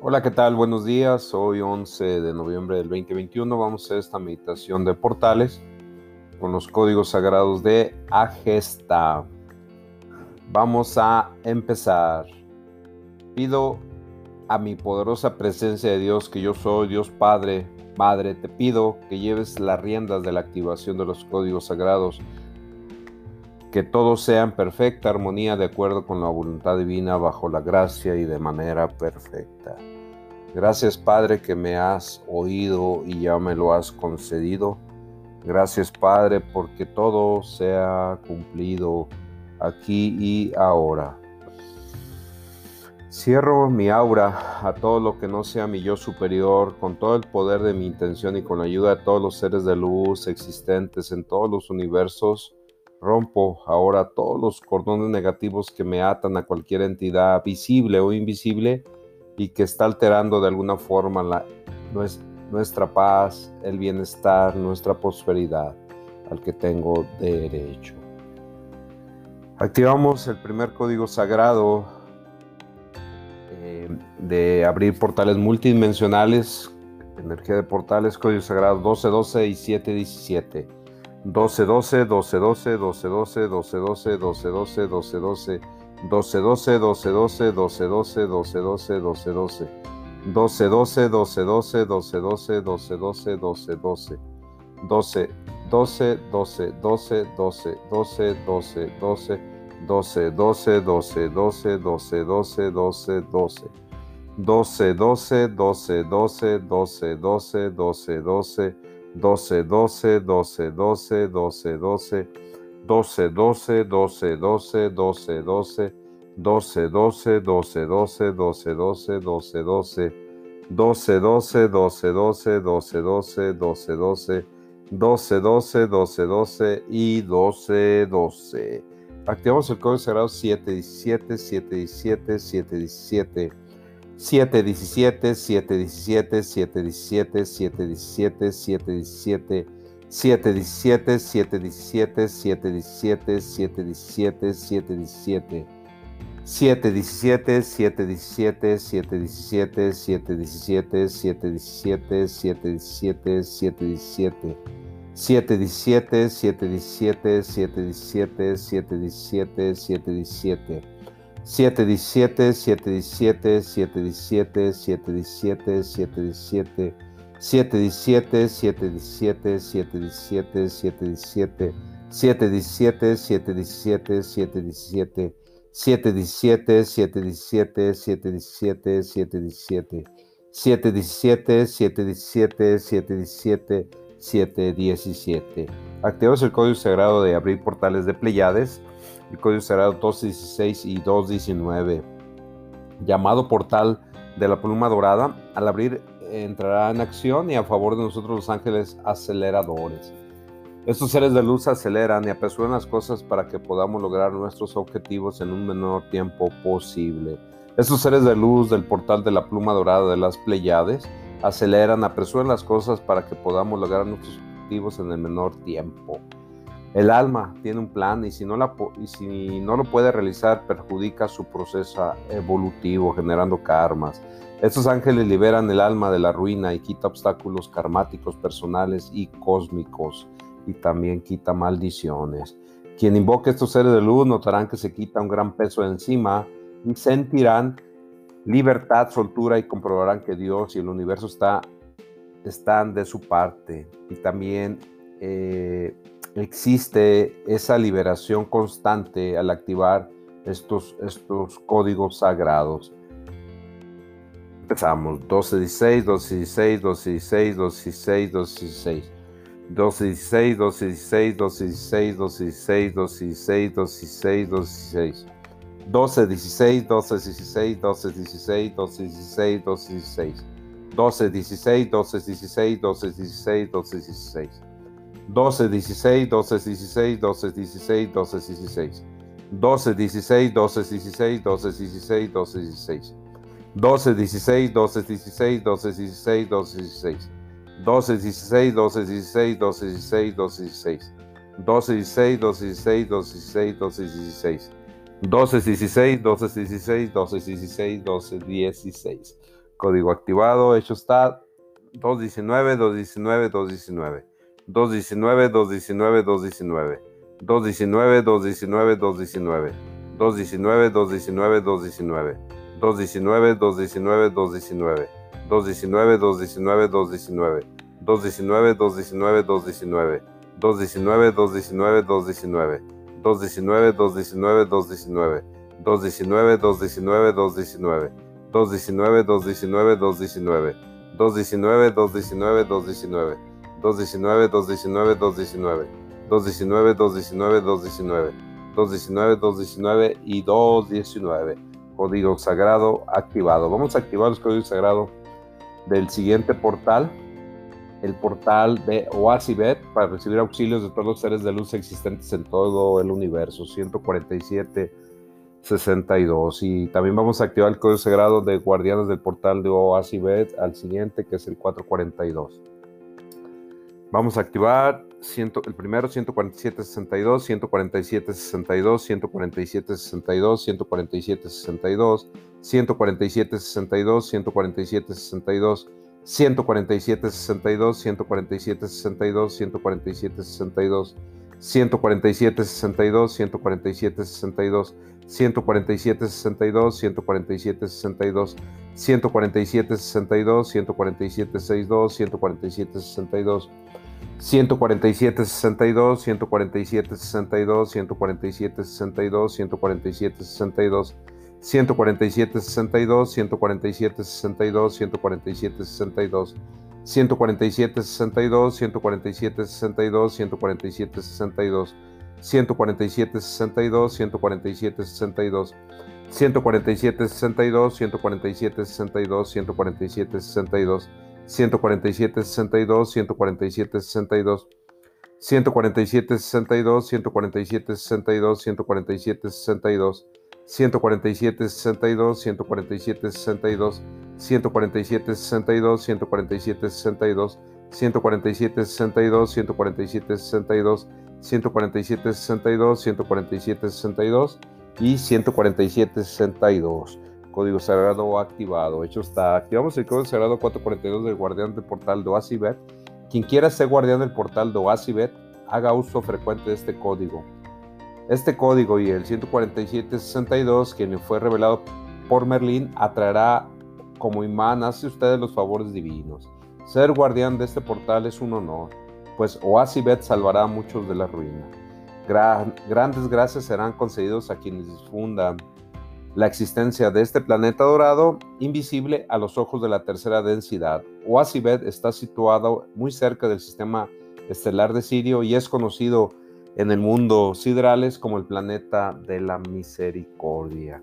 Hola, ¿qué tal? Buenos días. Hoy 11 de noviembre del 2021 vamos a hacer esta meditación de portales con los códigos sagrados de Agesta. Vamos a empezar. Pido a mi poderosa presencia de Dios, que yo soy Dios Padre, Madre, te pido que lleves las riendas de la activación de los códigos sagrados que todos sean perfecta armonía de acuerdo con la voluntad divina bajo la gracia y de manera perfecta. Gracias Padre que me has oído y ya me lo has concedido. Gracias Padre porque todo se ha cumplido aquí y ahora. Cierro mi aura a todo lo que no sea mi yo superior, con todo el poder de mi intención y con la ayuda de todos los seres de luz existentes en todos los universos Rompo ahora todos los cordones negativos que me atan a cualquier entidad visible o invisible y que está alterando de alguna forma nuestra paz, el bienestar, nuestra prosperidad al que tengo derecho. Activamos el primer código sagrado eh, de abrir portales multidimensionales, energía de portales, código sagrado 1212 y 717. 12, 12, 12, 12, 12, 12, 12, 12, 12, 12, 12, 12, 12, 12, 12, 12, 12, 12, 12, 12, 12, 12. 12, 12, 12, 12, 12, 12, 12, 12, 12, 12. 12, 12, 12, 12, 12, 12, 12, 12, 12, 12, 12, 12, 12, 12, 12, 12. 12, 12, 12, 12, 12, 12, 12, 12, 12, 12, 12, 12, 12, 12, 12, 12, 12, 12, 12, 12, 12, 12, 12, 12, 12, 12, 12, 12, 12, 12, 12, 12, 12, 12, 12, 12, 12, 12, 12, 12 y 12, 12. Activamos el código sagrado 717, 717, 717. 717, 717, 717, 717, 717, 717, 717, 717, 717, 717. 717, 717, 717, 717, 717, 717, 717. 717, 717, 717, 717, 717. 717, 717, 717, 717, 717, 717, 717, 717, 717, 717, 717, 717, 717, 717, 717, 717, 717, 717, 717, 717. Activamos el código sagrado de abrir portales de Pleiades el código sagrado 216 y 219. Llamado portal de la pluma dorada, al abrir entrará en acción y a favor de nosotros los ángeles aceleradores. Estos seres de luz aceleran y apresuran las cosas para que podamos lograr nuestros objetivos en un menor tiempo posible. Estos seres de luz del portal de la pluma dorada de las Pleiades aceleran, apresuran las cosas para que podamos lograr nuestros objetivos en el menor tiempo. El alma tiene un plan y si, no lo puede realizar perjudica su proceso evolutivo generando karmas. Estos ángeles liberan el alma de la ruina y quita obstáculos karmáticos personales y cósmicos y también quita maldiciones. Quien invoque estos seres de luz notarán que se quita un gran peso de encima y sentirán libertad, soltura y comprobarán que Dios y el universo está, están de su parte. Y también eh, existe esa liberación constante al activar estos, estos códigos sagrados. Empezamos 12-16, 12-16, 12-16, 12-16, 12-16. 12-16, 12-16, 12-16, 12-16, 12-16, 12-16, 12-16. 12-16, 12-16, 12-16, 12-16, 12-16. 12-16, 12-16, 12-16, 12-16. 12, 16, 12, 16, 12, 16, 12, 16. 12, 16, 12, 16, 12, 16, 12, 16. 12, 16, 12, 16, 12, 16, 12, 16. 12, 16, 12, 16, 12, 16, 12, 16. 12, 16, 12, 16, 12, 16, 12, 16. 12, 16, 12, 16, 12, 16, 12, 16. Código activado, hecho está 219, 219, 219. 219, 219, 219. 219, 219, 219. 219, 219, 219. 219, 219, 219. 219, 219, 219. 219, 219, 219. 219, 219, 219. 219, 219, 219. 219, 219, 219. 219, 219, 219. 219, 219, 219. 219, 219, 219. 219, 219, 219. 219, 219 y 219. Código sagrado activado. Vamos a activar los códigos sagrados del siguiente portal, el portal de Oasibet, para recibir auxilios de todos los seres de luz existentes en todo el universo. 147 62. Y también vamos a activar el código sagrado de guardianes del portal de Oasibet al siguiente, que es el 442. Vamos a activar el primero 147.62, 147.62, 147.62, 147.62, 147.62, 147.62, 147.62, 147.62, 147.62, 147.62, 147.62, 147.62, 147.62, 147.62, 147.62, 147.62, 147, 62, 147, 62, 147, 62, 147, 62, 147, 62, 147, 62, 147, 62, 147, 62, 147, 62, 147, 62, 147, 62, 147, 62, 147, 62, 147, 62, 147, 62, 147, 62, 147, 62, 147, 62, 147, 62, 147, 62, 147, 62, 147, 62, 147, 62, 147, 62, 147, 62, 147, 62, 147, 62, 147, 62 y 147, 62 código sagrado activado. Hecho está. Activamos el código sagrado 442 del guardián del portal de Oasibet. Quien quiera ser guardián del portal de Oasibet, haga uso frecuente de este código. Este código y el 14762, quien fue revelado por Merlín, atraerá como imán hacia ustedes los favores divinos. Ser guardián de este portal es un honor, pues Oasibet salvará a muchos de la ruina. Grandes gracias serán concedidos a quienes difundan la existencia de este planeta dorado invisible a los ojos de la tercera densidad. Oasibet está situado muy cerca del sistema estelar de Sirio y es conocido en el mundo siderales como el planeta de la misericordia.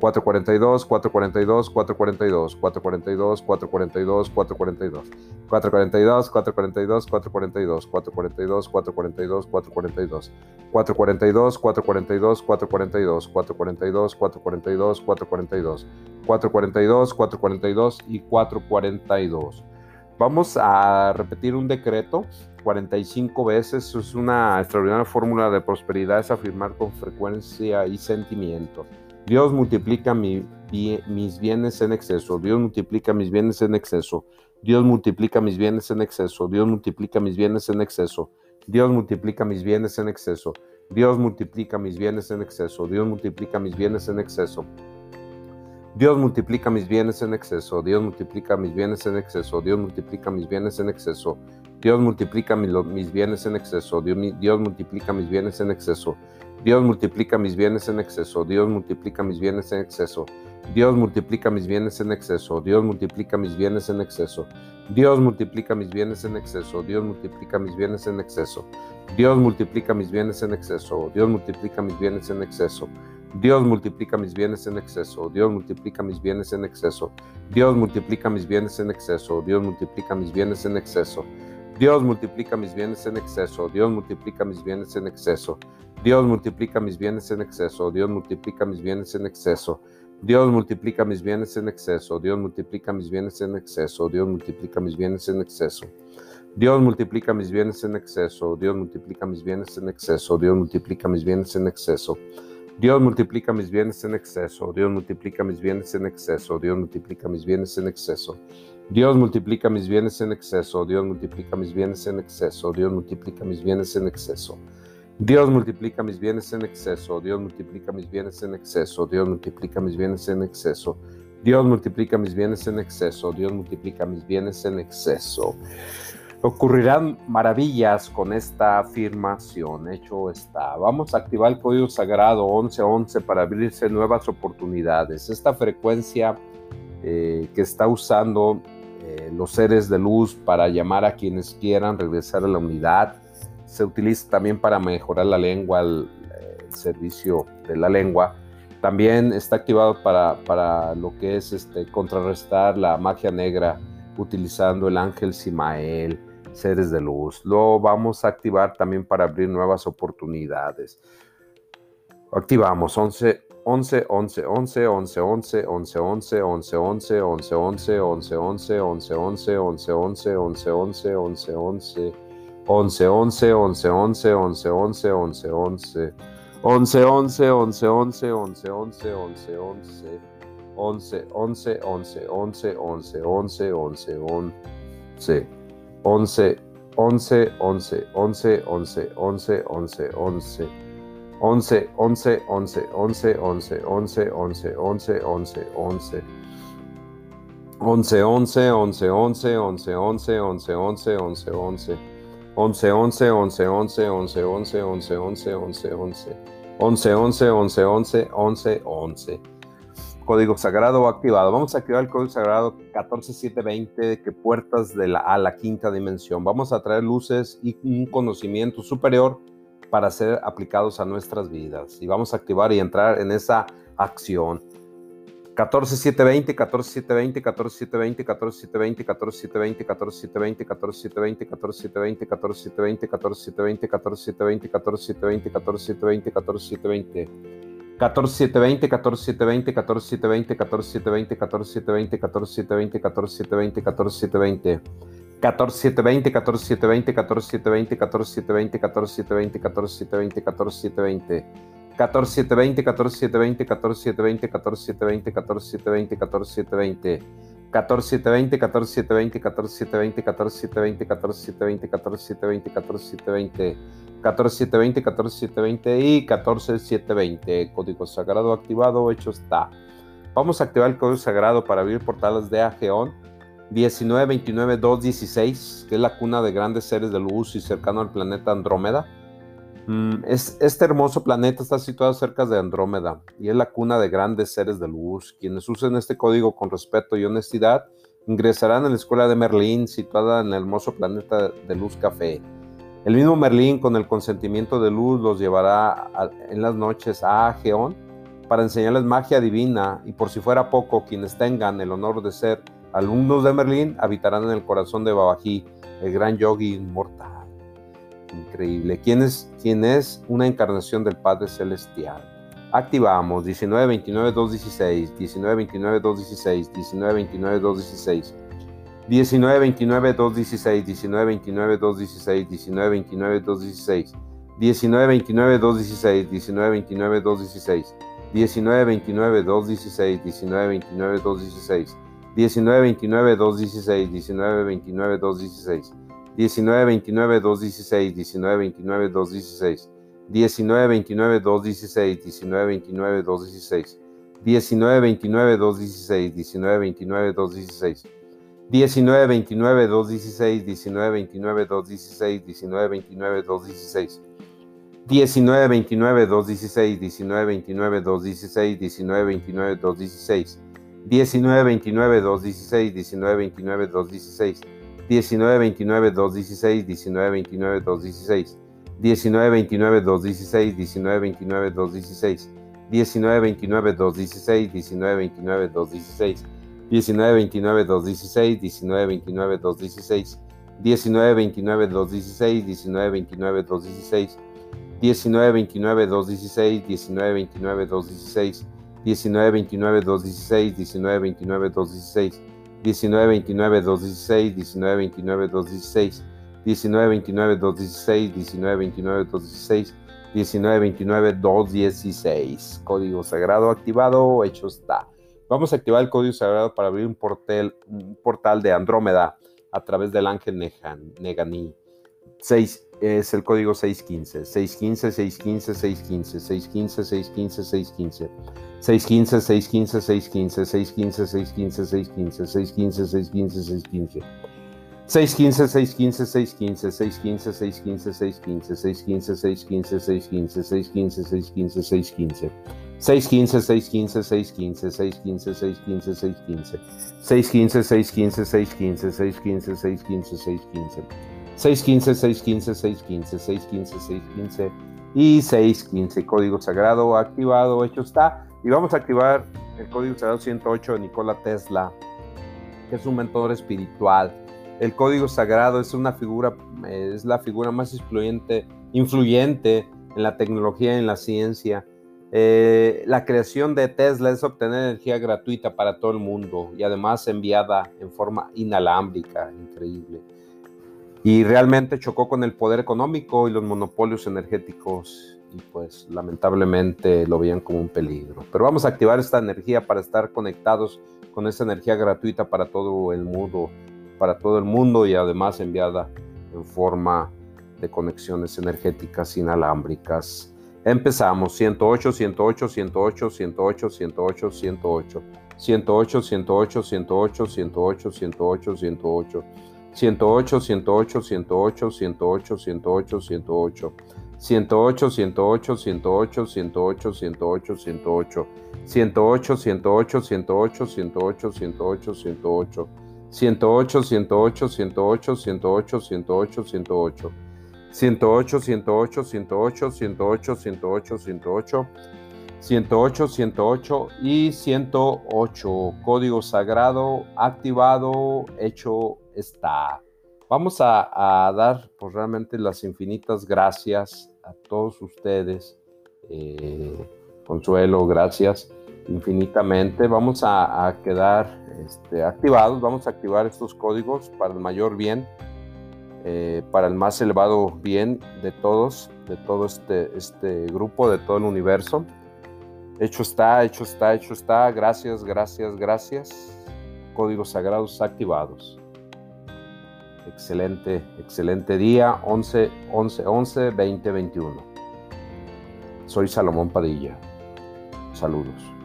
442, 442, 442, 442, 442, 442, 442, 442, 442, 442, 442, 442, 442, 442, 442, 442, 442, 442, 442 y 442. Vamos a repetir un decreto 45 veces. Es una extraordinaria fórmula de prosperidad, es afirmar con frecuencia y sentimiento. Dios multiplica mis bienes en exceso, Dios multiplica mis bienes en exceso, Dios multiplica mis bienes en exceso, Dios multiplica mis bienes en exceso, Dios multiplica mis bienes en exceso, Dios multiplica mis bienes en exceso, Dios multiplica mis bienes en exceso. Dios multiplica mis bienes en exceso, Dios multiplica mis bienes en exceso, Dios multiplica mis bienes en exceso, Dios multiplica mis, bienes en exceso, Dios, multiplica mis bienes en exceso, Dios multiplica mis bienes en exceso. Dios multiplica mis bienes en exceso. Dios multiplica mis bienes en exceso. Dios multiplica mis bienes en exceso. Dios multiplica mis bienes en exceso. Dios multiplica mis bienes en exceso. Dios multiplica mis bienes en exceso. Dios multiplica mis bienes en exceso. Dios multiplica mis bienes en exceso. Dios multiplica mis bienes en exceso. Dios multiplica mis bienes en exceso. Dios multiplica mis bienes en exceso. Dios multiplica mis bienes en exceso, Dios multiplica mis bienes en exceso, Dios multiplica mis bienes en exceso, Dios multiplica mis bienes en exceso, Dios multiplica mis bienes en exceso, Dios multiplica mis bienes en exceso, Dios multiplica mis bienes en exceso. Dios multiplica mis bienes en exceso, Dios multiplica mis bienes en exceso, Dios multiplica mis bienes en exceso. Dios multiplica mis bienes en exceso, Dios multiplica mis bienes en exceso, Dios multiplica mis bienes en exceso. Dios multiplica mis bienes en exceso, Dios multiplica mis bienes en exceso, Dios multiplica mis bienes en exceso. Dios multiplica mis bienes en exceso, Dios multiplica mis bienes en exceso, Dios multiplica mis bienes en exceso. Dios multiplica mis bienes en exceso, Dios multiplica mis bienes en exceso. Ocurrirán maravillas con esta afirmación. Hecho está. Vamos a activar el código sagrado 1111 para abrirse nuevas oportunidades. Esta frecuencia eh, que está usando eh, los seres de luz para llamar a quienes quieran regresar a la unidad. Se utiliza también para mejorar la lengua, el, servicio de la lengua. También está activado para, para lo que es este, contrarrestar la magia negra utilizando el ángel Simael seres de luz. Lo vamos a activar también para abrir nuevas oportunidades. Activamos 11 11 11 11 11 11 11 11 11 11 11 11 11 11 11 11 11 11 11 11 11 11 11 11 11 11 11 11 11 11 11 11 11 11 11 11 11 11 11 11 11 11 11 11 11 11 11, 11, 11, 11, 11, 11, 11, 11. 11, 11, 11, 11, 11, 11, 11, 11, 11, 11. 11, 11, 11, 11, 11, 11, 11, 11, 11, 11. 11, 11, 11, 11, 11, 11, 11, 11, 11, 11. 11, 11, 11, 11, 11, 11 código sagrado activado. Vamos a activar el código sagrado 14720, que puertas de la, a la quinta dimensión. Vamos a traer luces y un conocimiento superior para ser aplicados a nuestras vidas. Y vamos a activar y entrar en esa acción. 14720, 14720, 14720, 14720, 14720, 14720, 14720, 14720, 14720, 14720, 14720, 14720, 14720, 14720. 14720, 14720, 14720, 14720, 14720, 14720, 14720, 14720. 14720, 14720, 14720, 14720, 14720, 14720, 14720. 14720, 14720, 14720, 14720, 14720, 14720. 14720, 14720, 14720, 14720, 14720, 14720, 14720. 14720, 14720 y 14720. Código sagrado activado, hecho está. Vamos a activar el código sagrado para abrir portales de Ageon 1929216, que es la cuna de grandes seres de luz y cercano al planeta Andrómeda. Mm, es, este hermoso planeta está situado cerca de Andrómeda y es la cuna de grandes seres de luz. Quienes usen este código con respeto y honestidad ingresarán a la escuela de Merlín, situada en el hermoso planeta de luz café. El mismo Merlín, con el consentimiento de Luz, los llevará en las noches a Geón para enseñarles magia divina y por si fuera poco, quienes tengan el honor de ser alumnos de Merlín habitarán en el corazón de Babají, el gran yogi inmortal. Increíble. ¿Quién es, quién es una encarnación del Padre Celestial? Activamos 19, 29, 2, 16, 19, 29, 2, 16, 19, 29, 2, 16. 19, 29, 2, 16, 19, 29, 2, 16, 19, 29, 2, 16, 19, 29, 2, 16, 19, 29, 2, 16, 19, 29, 2, 16, 19, 29, 2, 16, 19-29-216, 19-29-216, 19-29-216, 19-29-216, 19-29-216, 19-29-216, 19-29-216. Código sagrado activado, hecho está. Vamos a activar el código sagrado para abrir un portal, un portal de Andrómeda a través del ángel Neganí. 6 es el código 615. 615, 615, 615, 615, 615, 615. 615, 615, 615, 615, 615, 615, 615, 615, 615. 615, 615, 615, 615, 615, 615, 615, 615, 615, 615, 615, 615. 615, 615, 615, 615, 615, 615. 615, 615, 615, 615, 615, 615. 615, 615, 615, 615, 615 y 615. Código sagrado activado, hecho está. Y vamos a activar el código sagrado 108 de Nikola Tesla, que es un mentor espiritual. El código sagrado es una figura, es la figura más influyente, influyente en la tecnología y en la ciencia. Eh, la creación de Tesla es obtener energía gratuita para todo el mundo y además enviada en forma inalámbrica, increíble. Y realmente chocó con el poder económico y los monopolios energéticos y pues lamentablemente lo veían como un peligro. Pero vamos a activar esta energía para estar conectados con esa energía gratuita para todo el mundo, para todo el mundo y además enviada en forma de conexiones energéticas inalámbricas. Empezamos 108, 108, 108, 108, 108, 108. 108, 108, 108, 108, 108, 108. 108, 108, 108, 108, 108, 108. 108, 108, 108, 108, 108, 108. 108, 108, 108, 108, 108, 108. 108, 108, 108, 108, 108, 108. 108, 108, 108, 108, 108, 108, 108, 108 y 108. Código sagrado activado, hecho está. Vamos a, dar pues, realmente las infinitas gracias a todos ustedes. Eh, Consuelo, gracias infinitamente. Vamos a, a quedar este, activados, vamos a activar estos códigos para el mayor bien eh, para el más elevado bien de todos, de todo este, este grupo, de todo el universo. Hecho está, hecho está, hecho está. Gracias, gracias, gracias. Códigos sagrados activados. Excelente, excelente día. 11, 11, 11, 20, 21. Soy Salomón Padilla. Saludos.